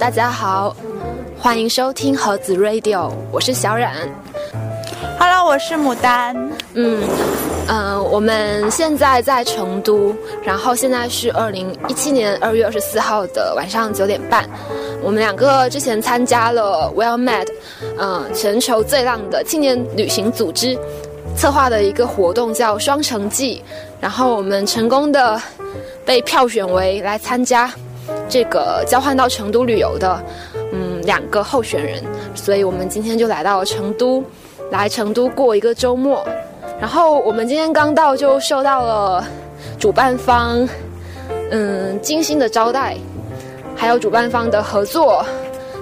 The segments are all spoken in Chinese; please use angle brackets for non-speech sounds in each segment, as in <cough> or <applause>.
大家好，欢迎收听盒子 Radio，我是小冉。Hello，我是牡丹。嗯嗯，我们现在在成都，然后现在是二零一七年二月二十四号的晚上九点半。我们两个之前参加了 Well Mad，嗯，全球最浪的青年旅行组织策划的一个活动叫双城记，然后我们成功的被票选为来参加这个交换到成都旅游的嗯两个候选人，所以我们今天就来到了成都。来成都过一个周末，然后我们今天刚到就受到了主办方嗯精心的招待，还有主办方的合作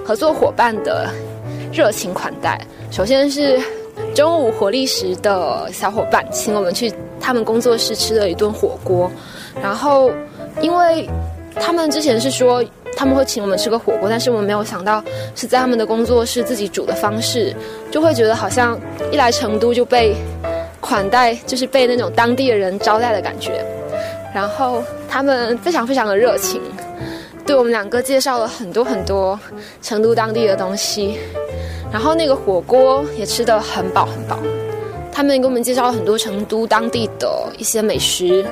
合作伙伴的热情款待。首先是中午活力时的小伙伴请我们去他们工作室吃了一顿火锅，然后因为他们之前是说。他们会请我们吃个火锅，但是我们没有想到是在他们的工作室自己煮的方式，就会觉得好像一来成都就被款待，就是被那种当地的人招待的感觉。然后他们非常非常的热情，对我们两个介绍了很多很多成都当地的东西，然后那个火锅也吃得很饱很饱。他们给我们介绍了很多成都当地的一些美食。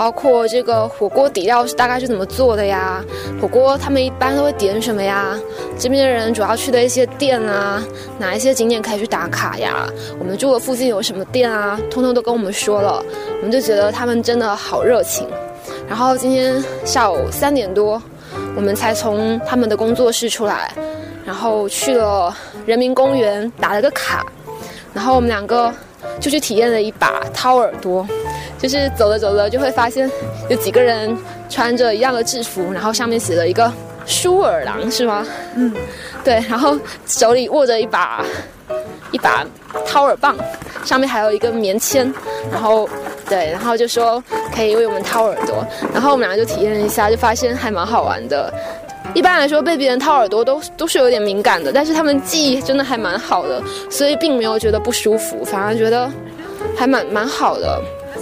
包括这个火锅底料是大概是怎么做的呀？火锅他们一般都会点什么呀？这边的人主要去的一些店啊，哪一些景点可以去打卡呀？我们住的附近有什么店啊？通通都跟我们说了，我们就觉得他们真的好热情。然后今天下午三点多，我们才从他们的工作室出来，然后去了人民公园打了个卡，然后我们两个就去体验了一把掏耳朵。就是走着走着就会发现有几个人穿着一样的制服，然后上面写了一个“舒尔郎”是吗？嗯，对，然后手里握着一把一把掏耳棒，上面还有一个棉签，然后对，然后就说可以为我们掏耳朵，然后我们两个就体验了一下，就发现还蛮好玩的。一般来说被别人掏耳朵都都是有点敏感的，但是他们记忆真的还蛮好的，所以并没有觉得不舒服，反而觉得还蛮蛮好的。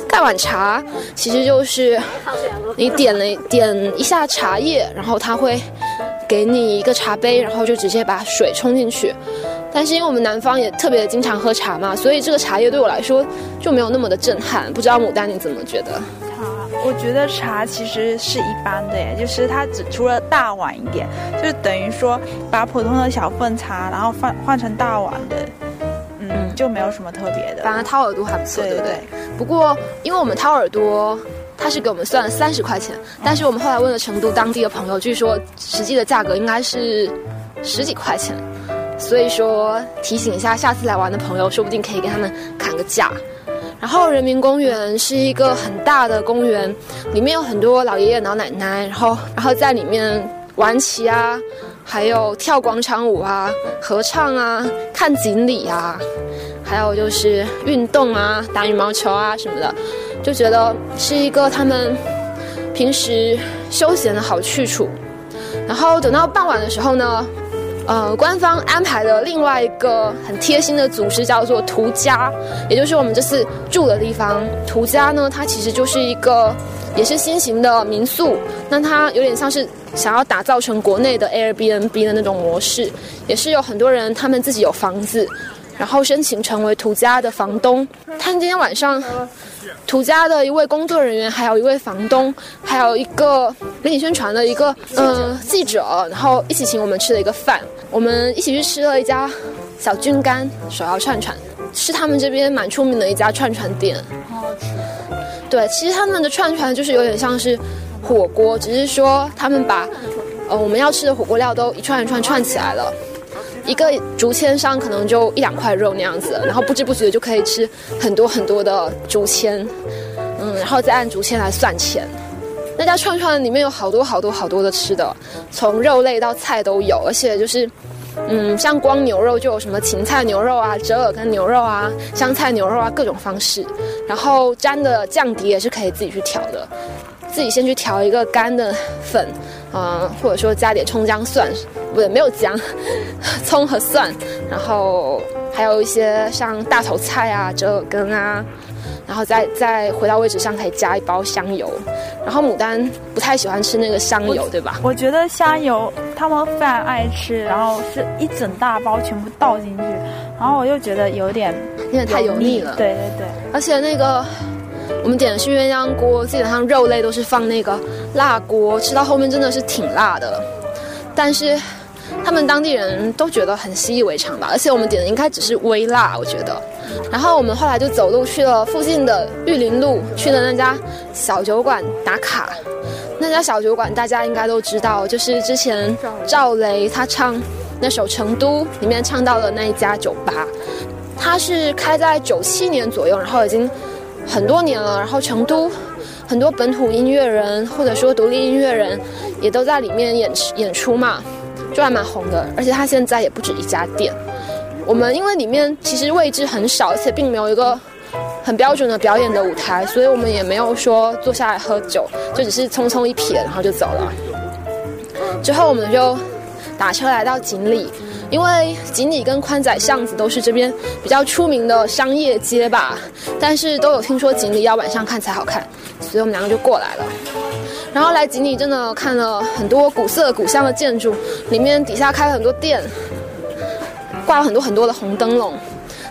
盖碗茶其实就是你点了点一下茶叶，然后他会给你一个茶杯，然后就直接把水冲进去。但是因为我们南方也特别经常喝茶嘛，所以这个茶叶对我来说就没有那么的震撼。不知道牡丹你怎么觉得？我觉得茶其实是一般的耶，就是它只除了大碗一点，就是等于说把普通的小份茶，然后换换成大碗的。嗯，就没有什么特别的，反正掏耳朵还不错，对不对？不过，因为我们掏耳朵，他是给我们算了三十块钱，但是我们后来问了成都当地的朋友，据说实际的价格应该是十几块钱，所以说提醒一下下次来玩的朋友，说不定可以给他们砍个价。然后人民公园是一个很大的公园，里面有很多老爷爷老奶奶，然后然后在里面玩棋啊。还有跳广场舞啊，合唱啊，看锦鲤啊，还有就是运动啊，打羽毛球啊什么的，就觉得是一个他们平时休闲的好去处。然后等到傍晚的时候呢，呃，官方安排了另外一个很贴心的组织，叫做途家，也就是我们这次住的地方。途家呢，它其实就是一个。也是新型的民宿，那它有点像是想要打造成国内的 Airbnb 的那种模式，也是有很多人他们自己有房子，然后申请成为途家的房东。他今天晚上，途家的一位工作人员，还有一位房东，还有一个媒体宣传的一个呃记者，然后一起请我们吃了一个饭。我们一起去吃了一家小菌干手摇串串，是他们这边蛮出名的一家串串店。好好吃对，其实他们的串串就是有点像是火锅，只是说他们把呃我们要吃的火锅料都一串一串串起来了，一个竹签上可能就一两块肉那样子，然后不知不觉就可以吃很多很多的竹签，嗯，然后再按竹签来算钱。那家串串里面有好多好多好多的吃的，从肉类到菜都有，而且就是。嗯，像光牛肉就有什么芹菜牛肉啊、折耳根牛肉啊、香菜牛肉啊，各种方式。然后沾的酱底也是可以自己去调的，自己先去调一个干的粉，嗯，或者说加点葱姜蒜，不对，没有姜，<laughs> 葱和蒜，然后还有一些像大头菜啊、折耳根啊，然后再再回到位置上可以加一包香油。然后牡丹不太喜欢吃那个香油，对吧？我觉得香油他们非常爱吃，然后是一整大包全部倒进去，然后我又觉得有点有点太油腻了。对对对，而且那个我们点的是鸳鸯锅，基本上肉类都是放那个辣锅，吃到后面真的是挺辣的。但是他们当地人都觉得很习以为常吧，而且我们点的应该只是微辣，我觉得。然后我们后来就走路去了附近的玉林路，去了那家小酒馆打卡。那家小酒馆大家应该都知道，就是之前赵雷他唱那首《成都》里面唱到的那一家酒吧。它是开在九七年左右，然后已经很多年了。然后成都很多本土音乐人或者说独立音乐人也都在里面演演出嘛，就还蛮红的。而且它现在也不止一家店。我们因为里面其实位置很少，而且并没有一个很标准的表演的舞台，所以我们也没有说坐下来喝酒，就只是匆匆一瞥，然后就走了。之后我们就打车来到锦里，因为锦里跟宽窄巷子都是这边比较出名的商业街吧，但是都有听说锦里要晚上看才好看，所以我们两个就过来了。然后来锦里真的看了很多古色古香的建筑，里面底下开了很多店。挂了很多很多的红灯笼，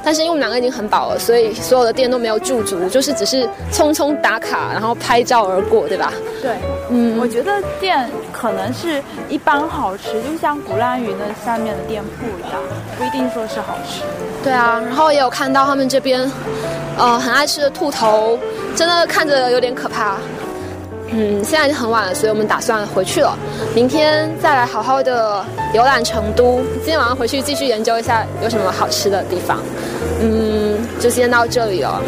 但是因为我们两个已经很饱了，所以所有的店都没有驻足，就是只是匆匆打卡，然后拍照而过，对吧？对，嗯，我觉得店可能是一般好吃，就像鼓浪屿那下面的店铺一样，不一定说是好吃。对啊，然后也有看到他们这边，呃，很爱吃的兔头，真的看着有点可怕。嗯，现在已经很晚了，所以我们打算回去了。明天再来好好的游览成都。今天晚上回去继续研究一下有什么好吃的地方。嗯，就先到这里了。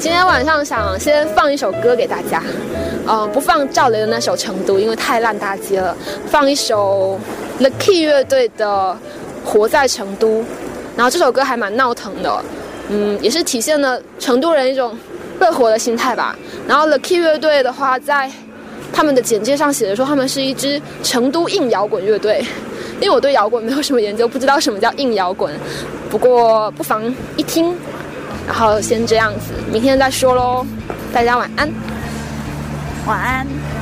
今天晚上想先放一首歌给大家，嗯，不放赵雷的那首《成都》，因为太烂大街了。放一首 The Key 乐队的《活在成都》，然后这首歌还蛮闹腾的，嗯，也是体现了成都人一种。乐活的心态吧。然后 The Key 乐队的话，在他们的简介上写的说，他们是一支成都硬摇滚乐队。因为我对摇滚没有什么研究，不知道什么叫硬摇滚。不过不妨一听，然后先这样子，明天再说喽。大家晚安，晚安。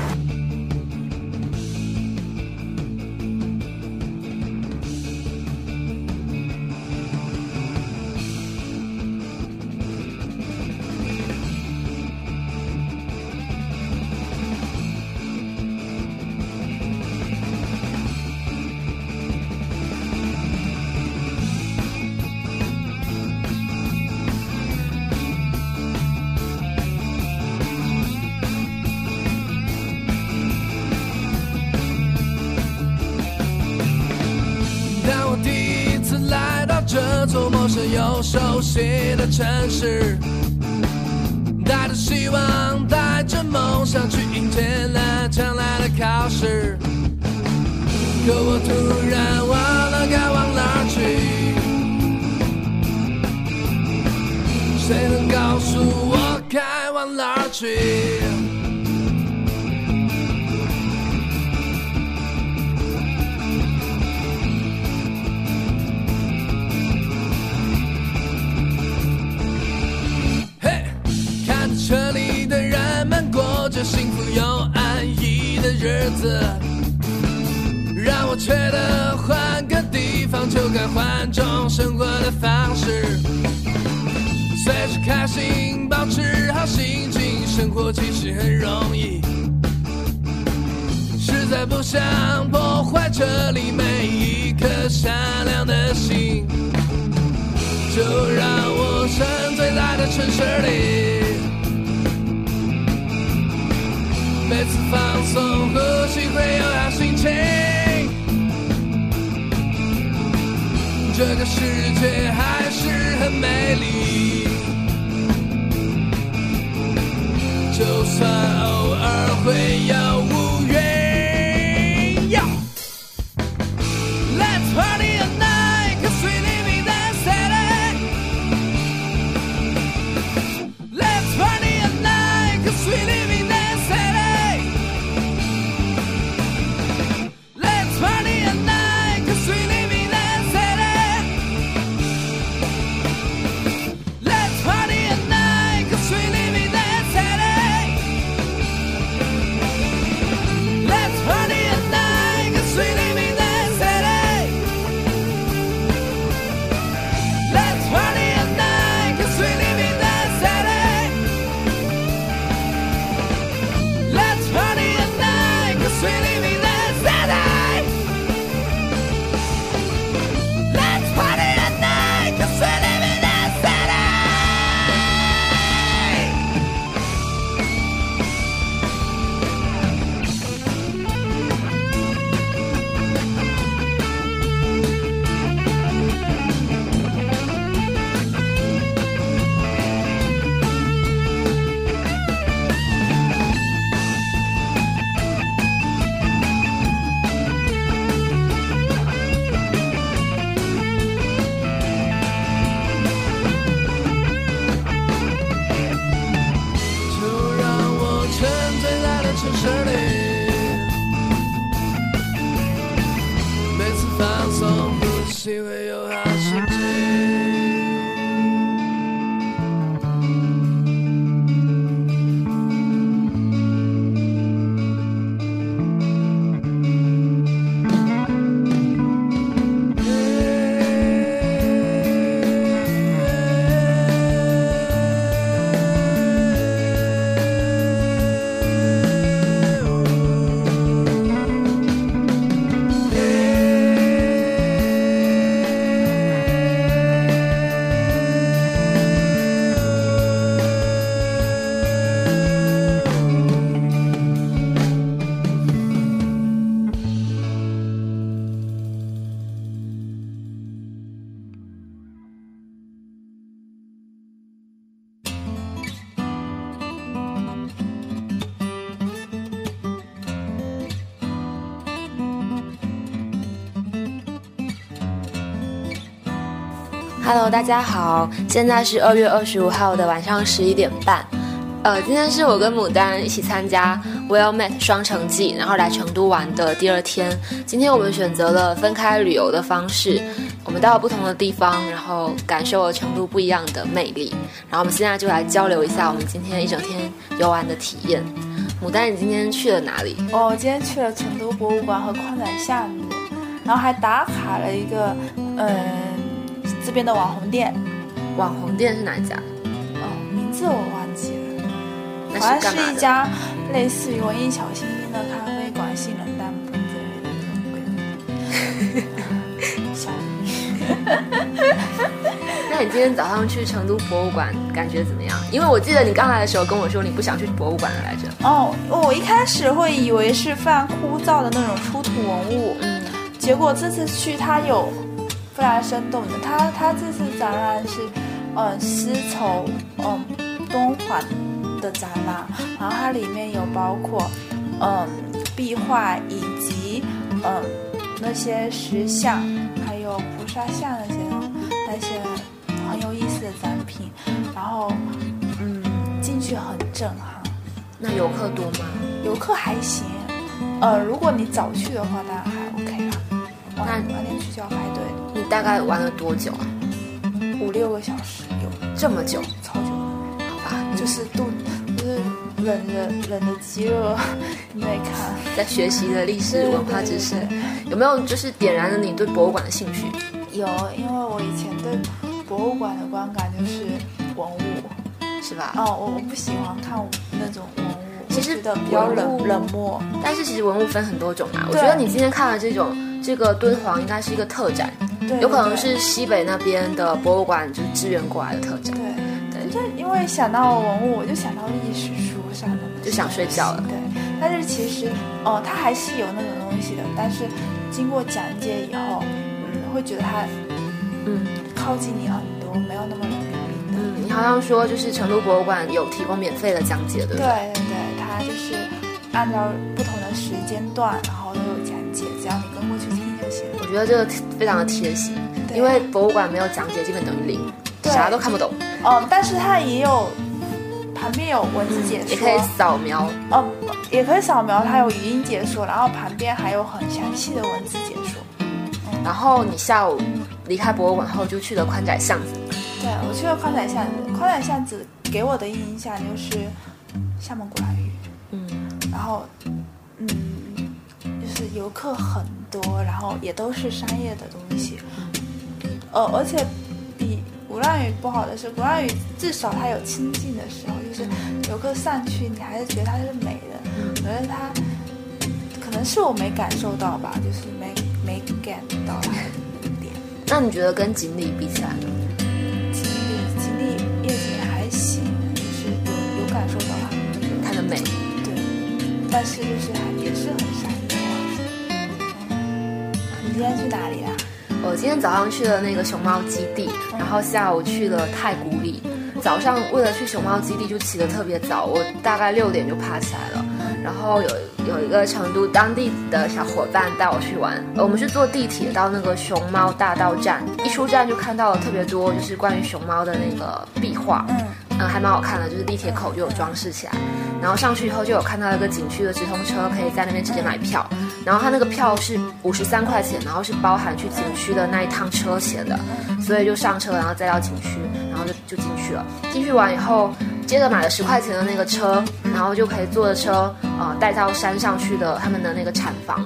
熟悉的城市，带着希望，带着梦想去迎接那将来的考试。可我突然忘了该往哪去，谁能告诉我该往哪去？过着幸福又安逸的日子，让我觉得换个地方就该换种生活的方式。随时开心，保持好心情，生活其实很容易。实在不想破坏这里每一颗善良的心，就让我沉醉在这城市里。每次放松，呼吸会有好心情。这个世界还是很美丽，就算偶尔会有乌云。大家好，现在是二月二十五号的晚上十一点半。呃，今天是我跟牡丹一起参加 Well Met 双城记，然后来成都玩的第二天。今天我们选择了分开旅游的方式，我们到了不同的地方，然后感受了成都不一样的魅力。然后我们现在就来交流一下我们今天一整天游玩的体验。牡丹，你今天去了哪里？哦，今天去了成都博物馆和宽窄巷子，然后还打卡了一个，嗯，这边的网红店，网红店是哪一家？哦，名字我忘记了，好像？是一家类似于文艺小清新的咖啡馆、性冷淡风之类的这种鬼小 <laughs> 那你今天早上去成都博物馆感觉怎么样？因为我记得你刚来的时候跟我说你不想去博物馆了来着。哦，我一开始会以为是非常枯燥的那种出土文物，嗯，结果这次去它有非常生动的，它它这次展览是，嗯，丝绸，嗯，敦煌的展览，然后它里面有包括，嗯，壁画以及，嗯，那些石像，还有菩萨像那些那些很有意思的展品，然后，嗯，进去很震撼。那游客多吗？游客还行，呃，如果你早去的话，当然还 OK。那晚点去就要排队，你大概玩了多久啊？五六个小时有，这么久？超久的，好吧，就就是是肚就是忍着忍着饥饿，<laughs> 你在看在学习的历史文化知识有没有就是点燃了你对博物馆的兴趣？有，因为我以前对博物馆的观感就是文物，是吧？哦，我我不喜欢看那种文物，其实比较冷冷漠。但是其实文物分很多种嘛。我对觉得你今天看了这种这个敦煌应该是一个特展，对，有可能是西北那边的博物馆就是支援过来的特展。对。对，就因为想到文物，我就想到历史书上的就想睡觉了对，但是其实，哦、它还是有那种东西的，但是经过讲解以后，嗯，会觉得它嗯靠近你很多，没有那么冷冰冰的。嗯，你好像说就是成都博物馆有提供免费的讲解，对不对对？对对，它就是按照不同的时间段，然后觉得这个非常的贴心，因为博物馆没有讲解，基本等于零，对。啥都看不懂，哦、但是它也有旁边有文字解说，也可以扫描。哦，也可以扫描，它有语音解说，然后旁边还有很详细的文字解说。然后你下午离开博物馆后就去了宽窄巷子，对，我去了宽窄巷子，宽窄巷子给我的印象就是厦门鼓浪屿，嗯，然后嗯，就是游客很多，然后也都是商业的东西，呃，而且比鼓浪屿不好的是，鼓浪屿至少它有清静的时候，就是游客上去你还是觉得它是美的，我觉得它可能是我没感受到吧，就是没没 get 到它的那点。那你觉得跟锦里比起来呢？经历经历夜景还行，就是有有感受到它。的美，对，但是就是还也是很今天去哪里啊？我今天早上去了那个熊猫基地，然后下午去了太古里。早上为了去熊猫基地就起得特别早，我大概六点就爬起来了。然后有有一个成都当地的小伙伴带我去玩，呃我们是坐地铁到那个熊猫大道站，一出站就看到了特别多就是关于熊猫的那个壁画，嗯，嗯，还蛮好看的，就是地铁口就有装饰起来，然后上去以后就有看到一个景区的直通车，可以在那边直接买票，然后它那个票是五十三块钱，然后是包含去景区的那一趟车钱的，所以就上车，然后再到景区，然后就就进去了。进去完以后，接着买了十块钱的那个车，然后就可以坐着车，呃，带到山上去的他们的那个产房。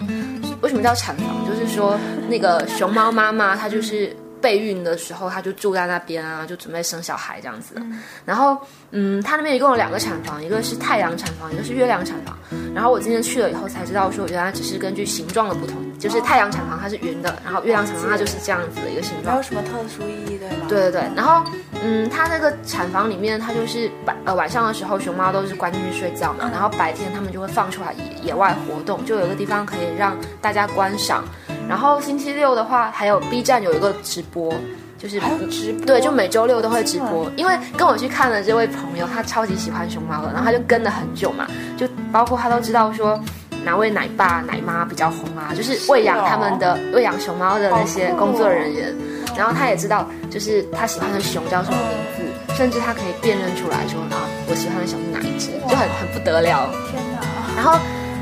为什么叫产房？就是说那个熊猫妈妈她就是。备孕的时候，她就住在那边啊，就准备生小孩这样子的。然后，嗯，它那边一共有两个产房，一个是太阳产房，一个是月亮产房。然后我今天去了以后才知道，说原来只是根据形状的不同，就是太阳产房它是圆的，然后月亮产房它就是这样子的一个形状。没有什么特殊意义，对吗？对对对。然后，嗯，它那个产房里面，它就是白呃晚上的时候，熊猫都是关进去睡觉嘛，然后白天他们就会放出来野野外活动，就有一个地方可以让大家观赏。然后星期六的话，还有 B 站有一个直播，就是直播对，就每周六都会直播。因为跟我去看的这位朋友，他超级喜欢熊猫的，然后他就跟了很久嘛，就包括他都知道说哪位奶爸奶妈比较红啊，就是喂养他们的喂养熊猫的那些工作人员。然后他也知道，就是他喜欢的熊叫什么名字，甚至他可以辨认出来说啊，我喜欢的熊是哪一只，就很很不得了。天哪！然后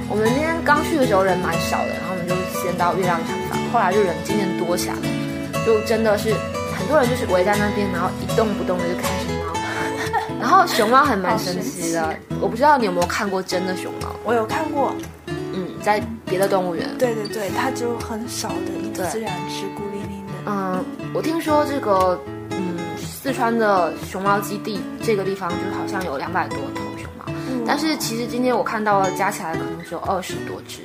我们今天刚去的时候人蛮少的，然后先到月亮产房，后来就人渐渐多起来了，就真的是很多人就是围在那边，然后一动不动的就看熊猫。然后熊猫还蛮神奇的，我不知道你有没有看过真的熊猫？我有看过，嗯，在别的动物园。对对对，它就很少的一个对自然是孤零零的。嗯，我听说这个，嗯，四川的熊猫基地这个地方就好像有两百多头熊猫，但是其实今天我看到了，加起来可能只有二十多只。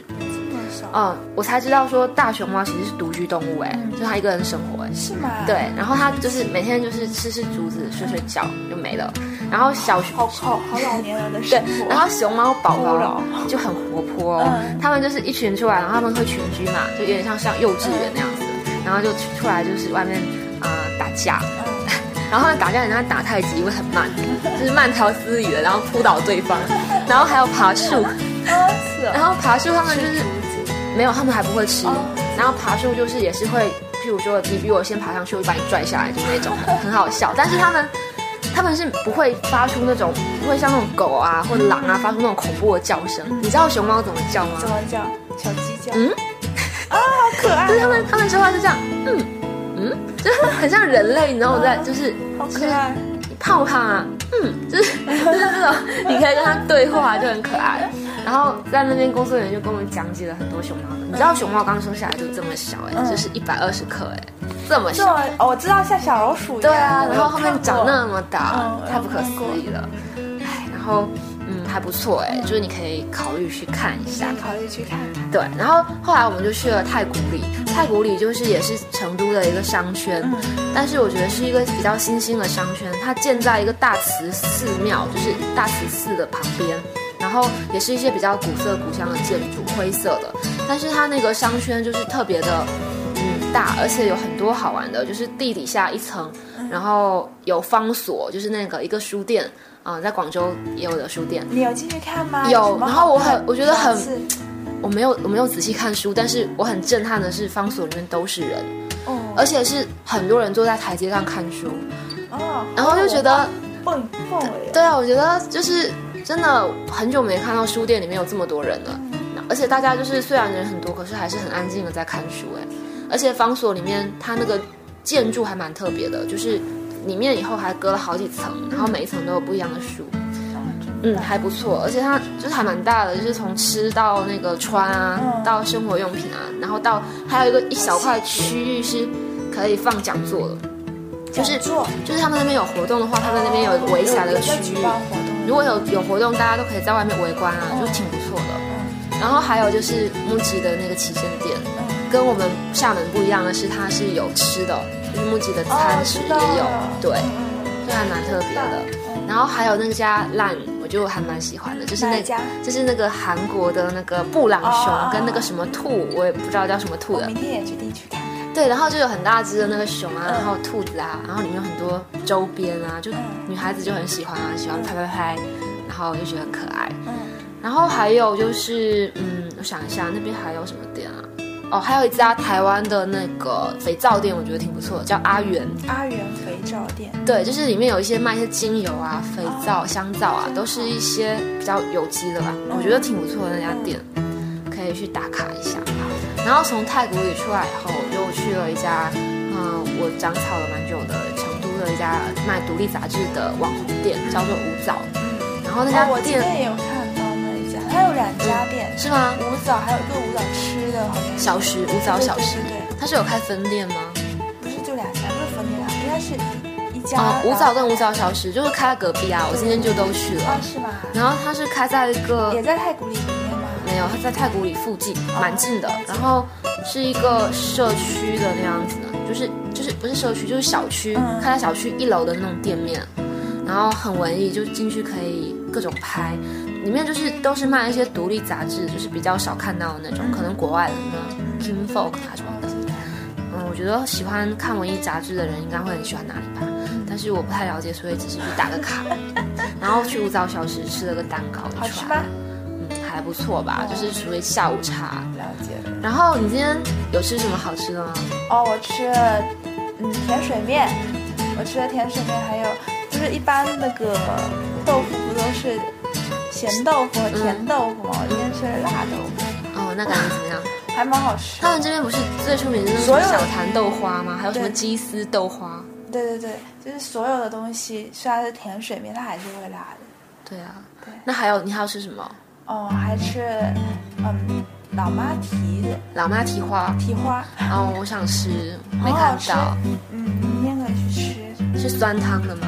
嗯，我才知道说大熊猫其实是独居动物，哎，就它一个人生活，哎。是吗？对，然后它就是每天就是吃吃竹子、睡睡觉就没了。然后小熊好好好老年人的对生活。，然后熊猫宝宝就很活泼、哦，嗯他们就是一群出来，然后他们会群居嘛，就有点像像幼稚园那样子，然后就出来就是外面啊、呃打架，<laughs> 然后打架人家打太极会很慢，就是慢条斯理的，然后扑倒对方，然后还有爬树。<laughs> 然后爬树他们就是没有，他们还不会吃哦，然后爬树就是也是会，譬如说你比我先爬上去，我就把你拽下来，就那种很 <laughs> 很好笑，但是他们。他们是不会发出那种，不会像那种狗啊或者狼啊发出那种恐怖的叫声。你知道熊猫怎么叫吗？怎么叫？小鸡叫。嗯，<laughs> 啊，好可爱 <laughs> 就是他们他们说话是这样，嗯嗯，就是很像人类，你知道我在就是好可爱。胖不胖啊，嗯，就是就是这种，你可以跟他对话，就很可爱。然后在那边工作人员就跟我们讲解了很多熊猫的，你知道熊猫刚生下来就这么小哎、嗯就是一百二十克哎、这么小。我知道像小老鼠一样。对啊，然后后面长那么大，嗯太不可思议了。哎，然后嗯还不错哎，就是你可以考虑去看一下。考虑去看看。对，然后后来我们就去了太古里，太古里就是也是成都的一个商圈，但是我觉得是一个比较新兴的商圈，它建在一个大慈寺庙，就是大慈寺的旁边，然后也是一些比较古色古香的建筑，灰色的，但是它那个商圈就是特别的。嗯，大，而且有很多好玩的，就是地底下一层，然后有方所，就是那个一个书店，啊、在广州也有的书店，你有进去看吗？有然后我很我觉得很我没有我没有仔细看书，但是我很震撼的是，方所里面都是人，哦而且是很多人坐在台阶上看书，哦，然后就觉得。对啊，我觉得就是真的很久没看到书店里面有这么多人了，而且大家就是虽然人很多，可是还是很安静的在看书哎，而且方所里面它那个建筑还蛮特别的，就是里面以后还隔了好几层，然后每一层都有不一样的书。嗯，还不错，而且它就是还蛮大的，就是从吃到那个穿啊，嗯到生活用品啊，然后到还有一个一小块区域是可以放讲座的，就是就是他们那边有活动的话，他们那边有一个围起来的区域如果有有活动，大家都可以在外面围观啊，就挺不错的。然后还有就是木吉的那个旗舰店，跟我们厦门不一样的是，它是有吃的，就是木吉的餐食也有，对，嗯。就还蛮特别的。然后还有那家烂，我就还蛮喜欢的，就是那家？就是那个韩国的那个布朗哦。熊跟那个什么兔，我也不知道叫什么兔的。明，天也去看看。对，然后就有很大只的那个熊啊，嗯然后兔子啊，然后里面有很多周边啊，就嗯女孩子就很喜欢啊，喜欢拍拍拍，然后就觉得很可爱。嗯，然后还有就是，嗯，我想一下，那边还有什么店啊？哦，还有一家台湾的那个肥皂店，我觉得挺不错的，叫阿元。阿元肥皂店，对，就是里面有一些卖一些精油啊、肥皂、香皂啊，都是一些比较有机的吧，我觉得挺不错的那家店，可以去打卡一下。然后从太古里出来以后，我就去了一家，嗯，我长草了蛮久的成都的一家卖独立杂志的网红店，叫做舞藻。然后那家哦，我也有看到那一家，它有两家店，是吗？五枣还有一个五枣吃的，好像小时舞藻小食对，对对它是有开分店吗？不是就两家，不是分店啊，应该是一家。哦，舞藻跟五枣藻小时就是开在隔壁啊，我今天就都去了。啊是吗？然后它是开在一个也在太古里？没有，它在太古里附近，蛮近的。然后是一个社区的那样子的，就是就是不是社区，就是小区，嗯开在小区一楼的那种店面。然后很文艺，就进去可以各种拍，里面就是都是卖一些独立杂志，就是比较少看到的那种，可能国外的什么 Kim Folk 啊什么的。嗯，我觉得喜欢看文艺杂志的人应该会很喜欢那里吧，但是我不太了解，所以只是去打个卡，<laughs> 然后去舞蹈小时吃了个蛋糕，好吃吗？嗯，还不错吧，就是属于下午茶。了解了。然后你今天有吃什么好吃的吗？哦，我吃了嗯甜水面，我吃了甜水面，还有就是一般那个豆腐不都是咸豆腐和甜豆腐吗？我今天吃了辣豆腐，哦，那感觉怎么样？<laughs> 还蛮好吃。他们这边不是最出名的那个所有小坛豆花吗？还有什么鸡丝豆花？对对对，就是所有的东西虽然是甜水面，它还是会辣的。对啊，对那还有你还要吃什么？哦，还吃嗯老妈提的老妈蹄花。蹄花，哦，我想吃，没看到，嗯，明天可以去吃。是酸汤的吗？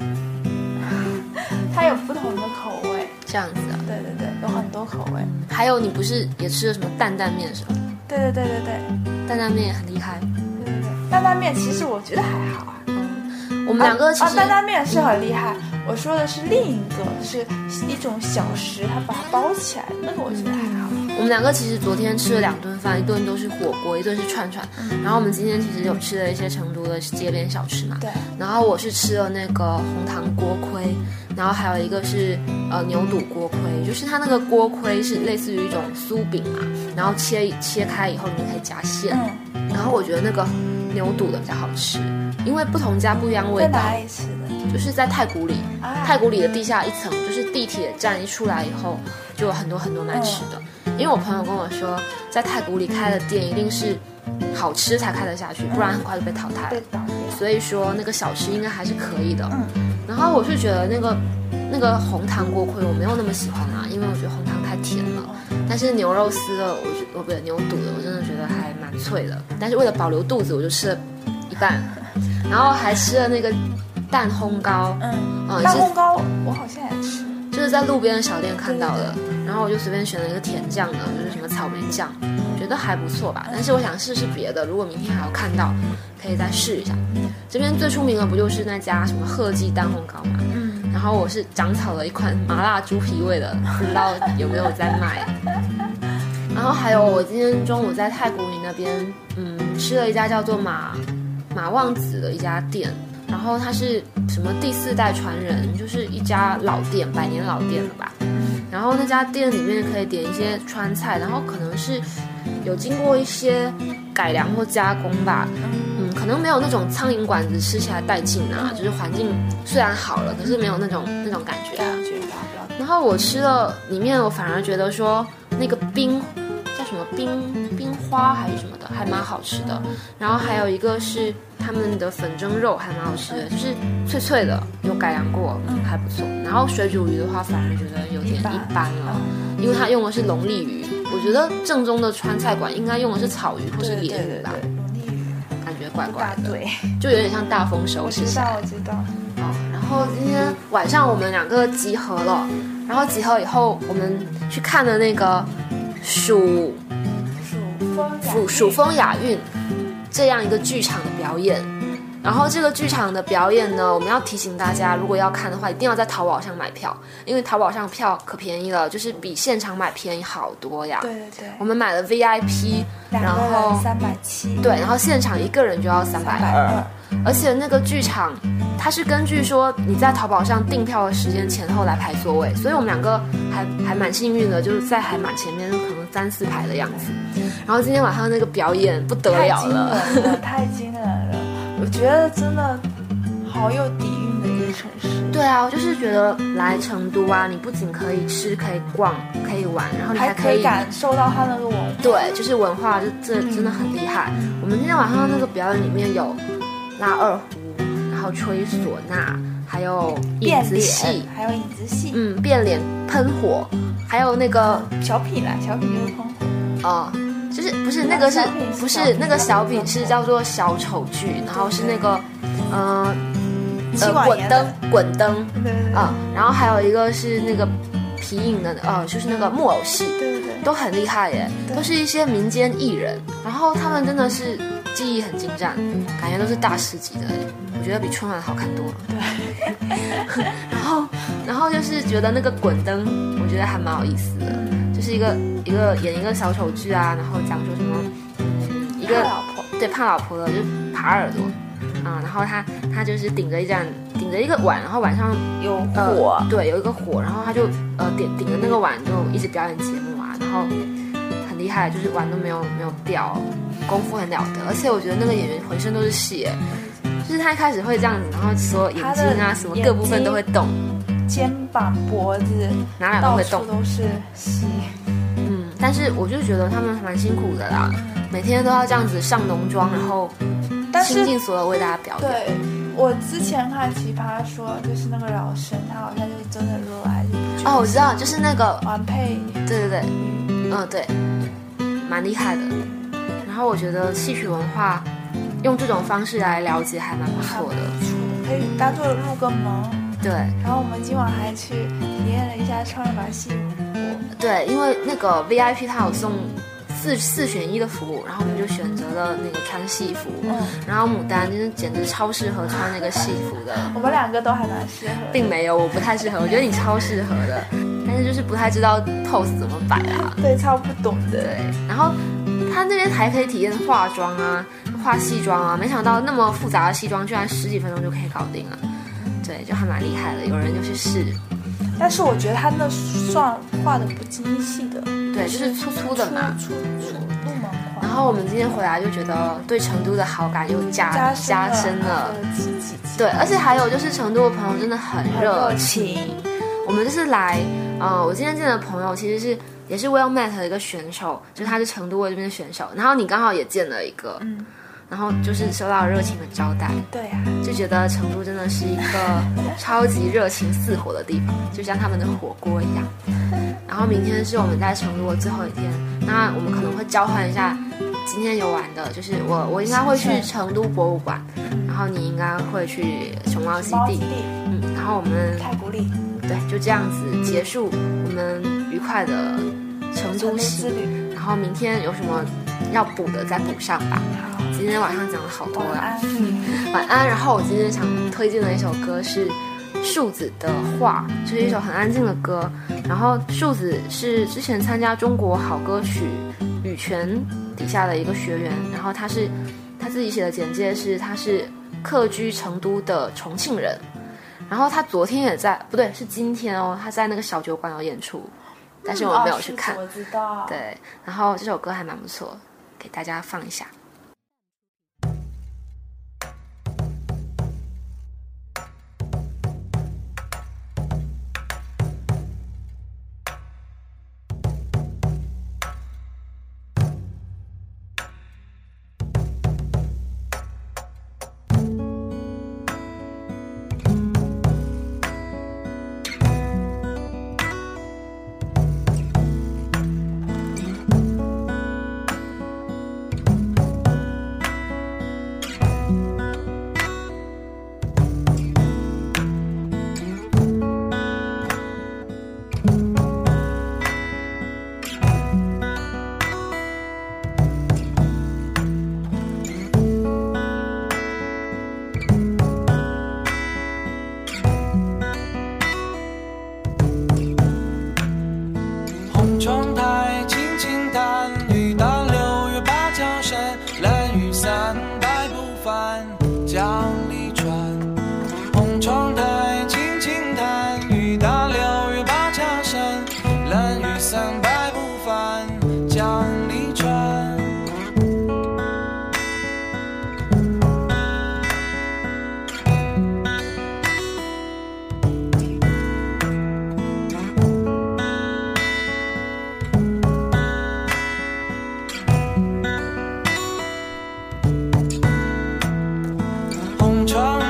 <laughs> 它有不同的口味，这样子啊。对对对，有很多口味。还有你不是也吃了什么担担面是吧？对对对对对担担面也很厉害。对对对，担担面其实我觉得还好啊。嗯，我们两个其啊，实担担面是很厉害。我说的是另一个，是一种小食，它把它包起来，那个我觉得还好。我们两个其实昨天吃了两顿饭，一顿都是火锅，一顿是串串。然后我们今天其实有吃了一些成都的街边小吃嘛。对，然后我是吃了那个红糖锅盔，然后还有一个是呃牛肚锅盔，就是它那个锅盔是类似于一种酥饼嘛，然后切切开以后里面可以夹馅。嗯，然后我觉得那个牛肚的比较好吃，因为不同家不一样味道在哪。里吃的？就是在太古里，啊太古里的地下一层，就是地铁站一出来以后，就有很多很多卖吃的。因为我朋友跟我说，在太古里开的店一定是好吃才开得下去，不然很快就被淘汰。所以说那个小吃应该还是可以的。嗯然后我是觉得那个那个红糖锅盔我没有那么喜欢啊，因为我觉得红糖太甜了。但是牛肉丝的，我觉我不对牛肚的，我真的觉得还蛮脆的。但是为了保留肚子，我就吃了一半，然后还吃了那个蛋烘糕，嗯，嗯，蛋烘糕我好像也吃。就是在路边的小店看到的，然后我就随便选了一个甜酱的，就是什么草莓酱，觉得还不错吧。但是我想试试别的，如果明天还要看到，可以再试一下。这边最出名的不就是那家什么贺记蛋烘糕嘛？嗯，然后我是长草了一款麻辣猪皮味的，不知道有没有在卖。<laughs> 然后还有我今天中午在太古里那边，嗯，吃了一家叫做马马旺子的一家店，然后他是什么第四代传人，就是一家老店，百年老店了吧。然后那家店里面可以点一些川菜，然后可能是有经过一些改良或加工吧，嗯，可能没有那种苍蝇馆子吃起来带劲啊，就是环境虽然好了，可是没有那种那种感觉啊。然后我吃了里面，我反而觉得说那个冰叫什么冰冰花还是什么的，还蛮好吃的。然后还有一个是他们的粉蒸肉，还蛮好吃的，就是脆脆的，有改良过，还不错。然后水煮鱼的话，反而觉得有点一般了，因为它用的是龙利鱼。我觉得正宗的川菜馆应该用的是草鱼或是鲢鱼吧，龙利鱼感觉怪怪的，对。就有点像大丰收我知道。我知道。哦，然后今天晚上我们两个集合了，然后集合以后，我们去看了那个蜀蜀风蜀蜀风雅韵这样一个剧场的表演。然后这个剧场的表演呢，我们要提醒大家，如果要看的话，一定要在淘宝上买票，因为淘宝上票可便宜了，就是比现场买便宜好多呀。对对对，我们买了 VIP，然后人三百七。对，然后现场一个人就要三百二。三百二。而且那个剧场，它是根据说你在淘宝上订票的时间前后来排座位，所以我们两个还还蛮幸运的，就是在还蛮前面，可能三四排的样子。然后今天晚上那个表演不得了了，太惊人了！我觉得真的好有底蕴的一个城市。对啊，我就是觉得来成都啊，你不仅可以吃、可以逛、可以玩，然后你还可以感受到它那个文化。对，就是文化，就这真的很厉害。我们今天晚上那个表演里面有拉二胡，然后吹唢呐，还有影子戏，还有影子戏，嗯，变脸、喷火，还有那个小品啦，小品就是喷火。哦，就是不是那个是不是那个小品是叫做小丑剧，然后是那个嗯。呃，滚灯，滚灯，啊，然后还有一个是那个皮影的，呃，就是那个木偶戏，对对对，都很厉害耶，都是一些民间艺人，然后他们真的是技艺很精湛，感觉都是大师级的，我觉得比春晚好看多了。对，<laughs> 然后，然后就是觉得那个滚灯，我觉得还蛮有意思的，就是一个一个演一个小丑剧啊，然后讲说什么，嗯，一个老婆，对，怕老婆的，就爬耳朵。啊，然后他他就是顶着一盏顶着一个碗，然后晚上有火，对，有一个火，然后他就呃顶顶着那个碗就一直表演节目啊，然后很厉害，就是玩都没有没有掉，功夫很了得，而且我觉得那个演员浑身都是戏，就是他一开始会这样子，然后所有眼睛啊什么各部分都会动，肩膀脖子哪哪都会动，都是戏，嗯，但是我就觉得他们蛮辛苦的啦，每天都要这样子上浓妆，然后。倾尽所有为大家表演。对，我之前看《奇葩说》，就是那个老生，他好像就是真的热爱。哦，我知道，就是那个王佩。对对对，嗯对，蛮厉害的。然后我觉得戏曲文化用这种方式来了解还蛮不错的，可以当做入个门。对。然后我们今晚还去体验了一下穿一把戏服。对，因为那个 VIP 他有送。四四选一的服务，然后我们就选择了那个穿戏服，然后牡丹就是简直超适合穿那个戏服的。我们两个都还蛮适合，并没有，我不太适合，我觉得你超适合的，但是就是不太知道 pose 怎么摆啊。对，超不懂的。对，然后他那边还可以体验化妆啊，化戏装啊，没想到那么复杂的戏装居然十几分钟就可以搞定了。对，就还蛮厉害的，有人就去试。但是我觉得他那算画的不精细的，对，就是粗粗的嘛，粗粗。然后我们今天回来就觉得对成都的好感又加加深了，对，而且还有就是成都的朋友真的很热情。我们就是来，呃，我今天见的朋友其实是也是 Well Met 的一个选手，就是他是成都这边的选手，然后你刚好也见了一个，嗯。然后就是收到热情的招待，对呀，就觉得成都真的是一个 <laughs> 超级热情似火的地方，就像他们的火锅一样。然后明天是我们在成都的最后一天，那我们可能会交换一下今天游玩的，就是我我应该会去成都博物馆，然后你应该会去熊猫基地，嗯，然后我们太古里，对，就这样子结束我们愉快的成都之旅。然后明天有什么要补的再补上吧。今天晚上讲了好多呀，<laughs> 晚安。然后我今天想推荐的一首歌是树子的画，是一首很安静的歌。然后树子是之前参加中国好歌曲羽泉底下的一个学员，然后他是他自己写的简介是他是客居成都的重庆人。然后他昨天也在，不对，是今天哦，他在那个小酒馆有演出，但是我没有去看。我知道。对，然后这首歌还蛮不错，给大家放一下。I'm trying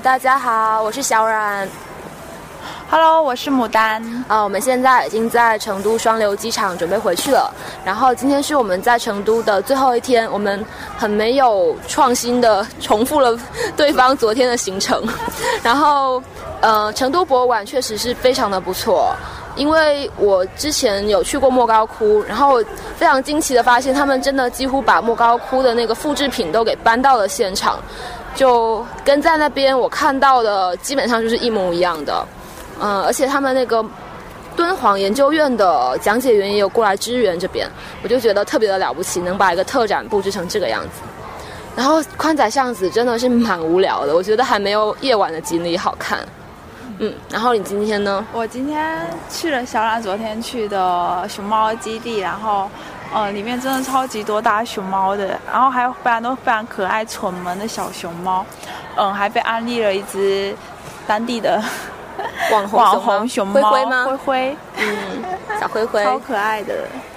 Hello，大家好，我是小冉。Hello，我是牡丹。啊，我们现在已经在成都双流机场准备回去了。然后今天是我们在成都的最后一天，我们很没有创新的重复了对方昨天的行程。<laughs> 然后，呃，成都博物馆确实是非常的不错，因为我之前有去过莫高窟，然后非常惊奇的发现，他们真的几乎把莫高窟的那个复制品都给搬到了现场，就跟在那边我看到的基本上就是一模一样的。嗯，而且他们那个敦煌研究院的讲解员也有过来支援这边，我就觉得特别的了不起，能把一个特展布置成这个样子。然后宽窄巷子真的是蛮无聊的，我觉得还没有夜晚的锦里好看。嗯，然后你今天呢？我今天去了小冉昨天去的熊猫基地，然后，呃，里面真的超级多大熊猫的，然后还有非常多非常可爱蠢萌的小熊猫，嗯，还被安利了一只当地的。网红熊猫灰灰吗？灰灰，嗯，小灰灰，<laughs> 超可爱的。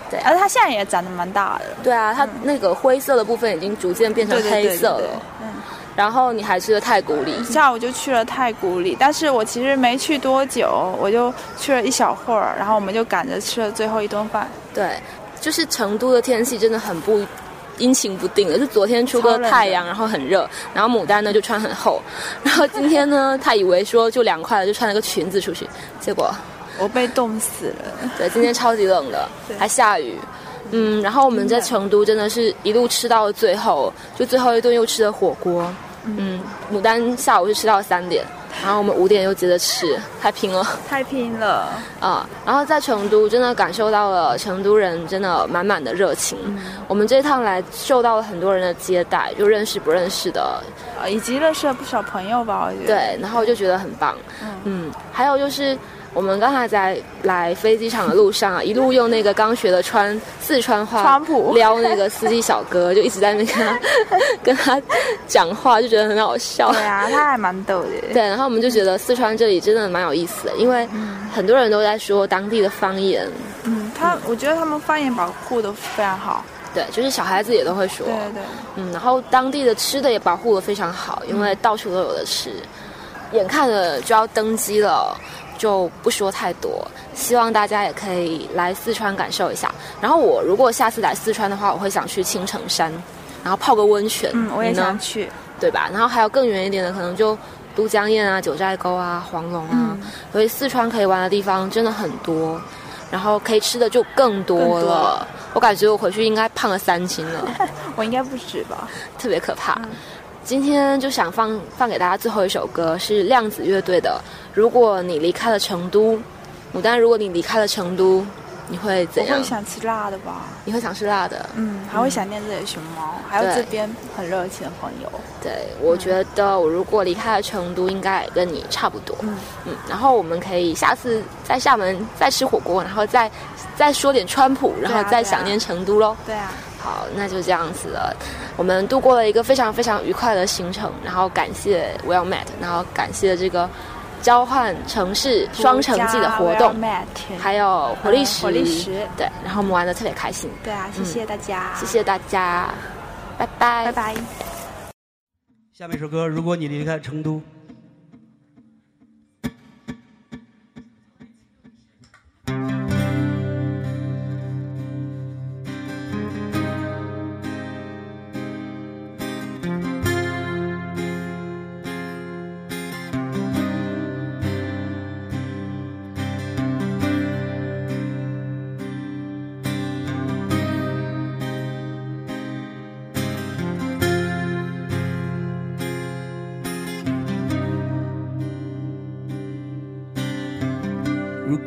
对，而且它现在也长得蛮大的。对啊，它那个灰色的部分已经逐渐变成黑色了。嗯。然后你还去了太古里，下午就去了太古里，但是我其实没去多久，我就去了一小会儿，然后我们就赶着吃了最后一顿饭。对，就是成都的天气真的很不。阴晴不定的，就昨天出个太阳，然后很热，然后牡丹呢就穿很厚，然后今天呢，他以为说就凉快了，就穿了个裙子出去，结果我被冻死了。对，今天超级冷的，<laughs> 还下雨。嗯，然后我们在成都真的是一路吃到了最后，就最后一顿又吃了火锅。嗯，牡丹下午是吃到三点。然后我们五点又接着吃，太拼了，太拼了啊！然后在成都真的感受到了成都人真的满满的热情。我们这趟来受到了很多人的接待，就认识不认识的，啊，以及认识了不少朋友吧。我觉得对，然后就觉得很棒。嗯，还有就是。我们刚才在来飞机场的路上啊，一路用那个刚学的川四川话撩那个司机小哥，就一直在那跟他 <laughs> 跟他讲话，就觉得很好笑。对啊，他还蛮逗的。对，然后我们就觉得四川这里真的蛮有意思的，因为很多人都在说当地的方言。嗯，他我觉得他们方言保护的非常好。对，就是小孩子也都会说。对对。嗯，然后当地的吃的也保护的非常好，因为到处都有的吃。眼看着就要登机了。就不说太多，希望大家也可以来四川感受一下。然后我如果下次来四川的话，我会想去青城山，然后泡个温泉。嗯，我也想去，对吧？然后还有更远一点的，可能就都江堰啊、九寨沟啊、黄龙啊。所以四川可以玩的地方真的很多，然后可以吃的就更多了。我感觉我回去应该胖了三斤了。<laughs> 我应该不止吧？特别可怕。今天就想放放给大家最后一首歌，是量子乐队的。如果你离开了成都，牡丹，如果你离开了成都，你会怎样？我会想吃辣的吧。你会想吃辣的？嗯，还会想念这里的熊猫，还有这边很热情的朋友。对，我觉得我如果离开了成都，应该跟你差不多。嗯嗯，然后我们可以下次在厦门再吃火锅，然后再再说点川普，然后再想念成都喽。对啊。好，那就这样子了。我们度过了一个非常非常愉快的行程，然后感谢 Well Met，然后感谢这个交换城市双城记的活动，还有活力石，活力石，对，然后我们玩的特别开心。对啊，谢谢大家，谢谢大家，拜拜，拜拜。下面一首歌，如果你离开成都。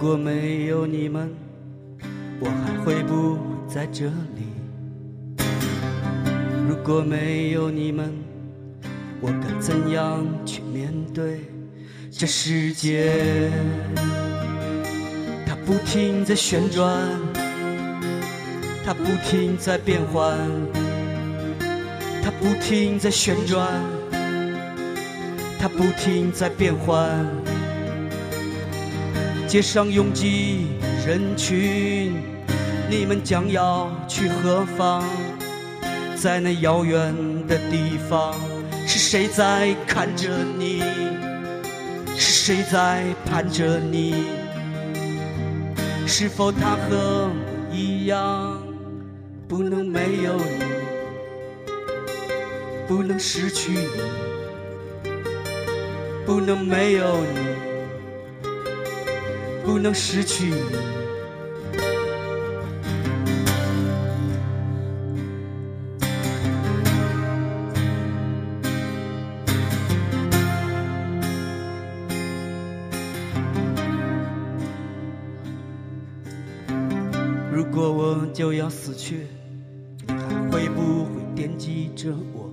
如果没有你们，我还会不在这里？如果没有你们，我该怎样去面对这世界？它不停在旋转，它不停在变换，它不停在旋转，它不停在变换。街上拥挤人群，你们将要去何方？在那遥远的地方，是谁在看着你？是谁在盼着你？是否他和我一样，不能没有你，不能失去你，不能没有你，不能失去你。如果我就要死去，你还会不会惦记着我？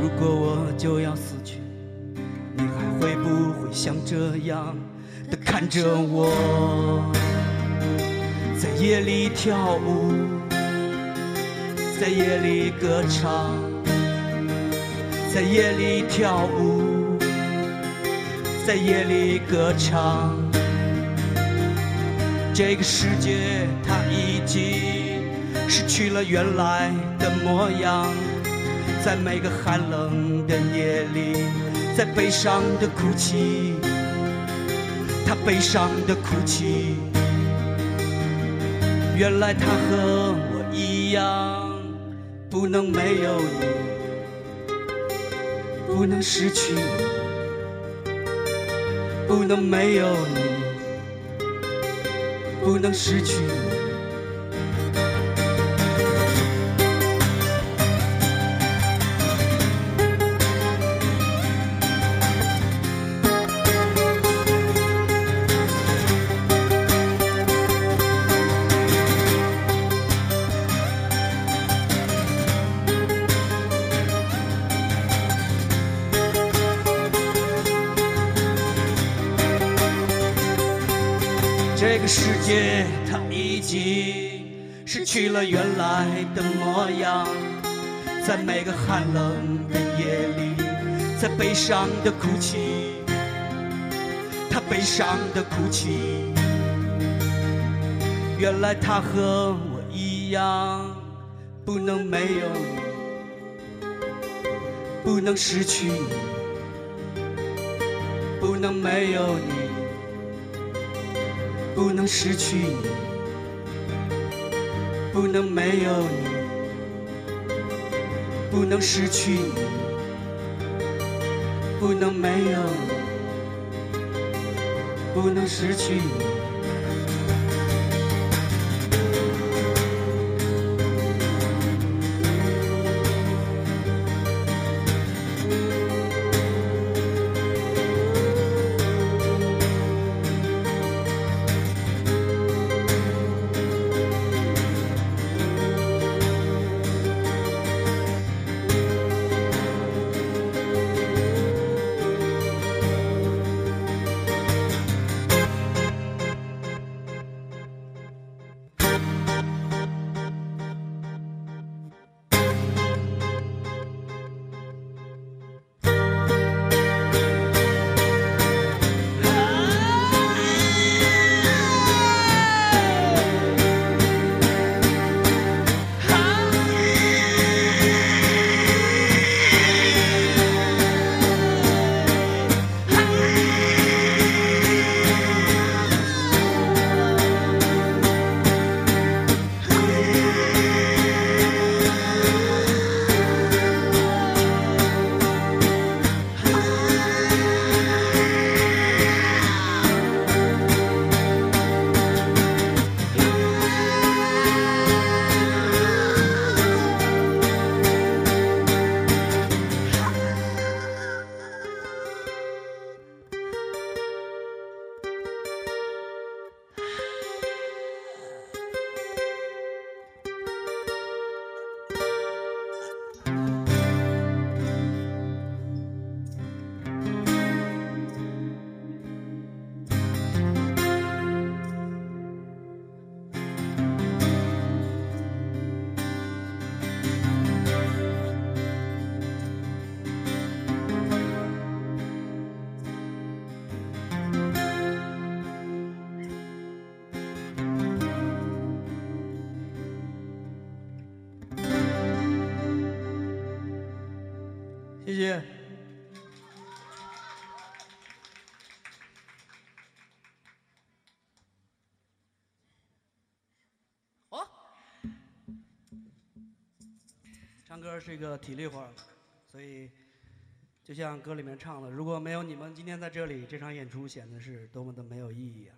如果我就要死去，你还会不会像这样看着我？在夜里跳舞，在夜里歌唱，在夜里跳舞，在夜里歌唱。这个世界，它已经失去了原来的模样，在每个寒冷的夜里，在悲伤的哭泣，他悲伤的哭泣。原来他和我一样，不能没有你，不能失去你，不能没有你。不能失去。去了原来的模样，在每个寒冷的夜里，在悲伤的哭泣，他悲伤的哭泣。原来他和我一样，不能没有你，不能失去你，不能没有你。不能失去你，不能没有你，不能失去你，不能没有你，不能失去你。歌是一个体力活，所以就像歌里面唱的，如果没有你们今天在这里，这场演出显得是多么的没有意义啊，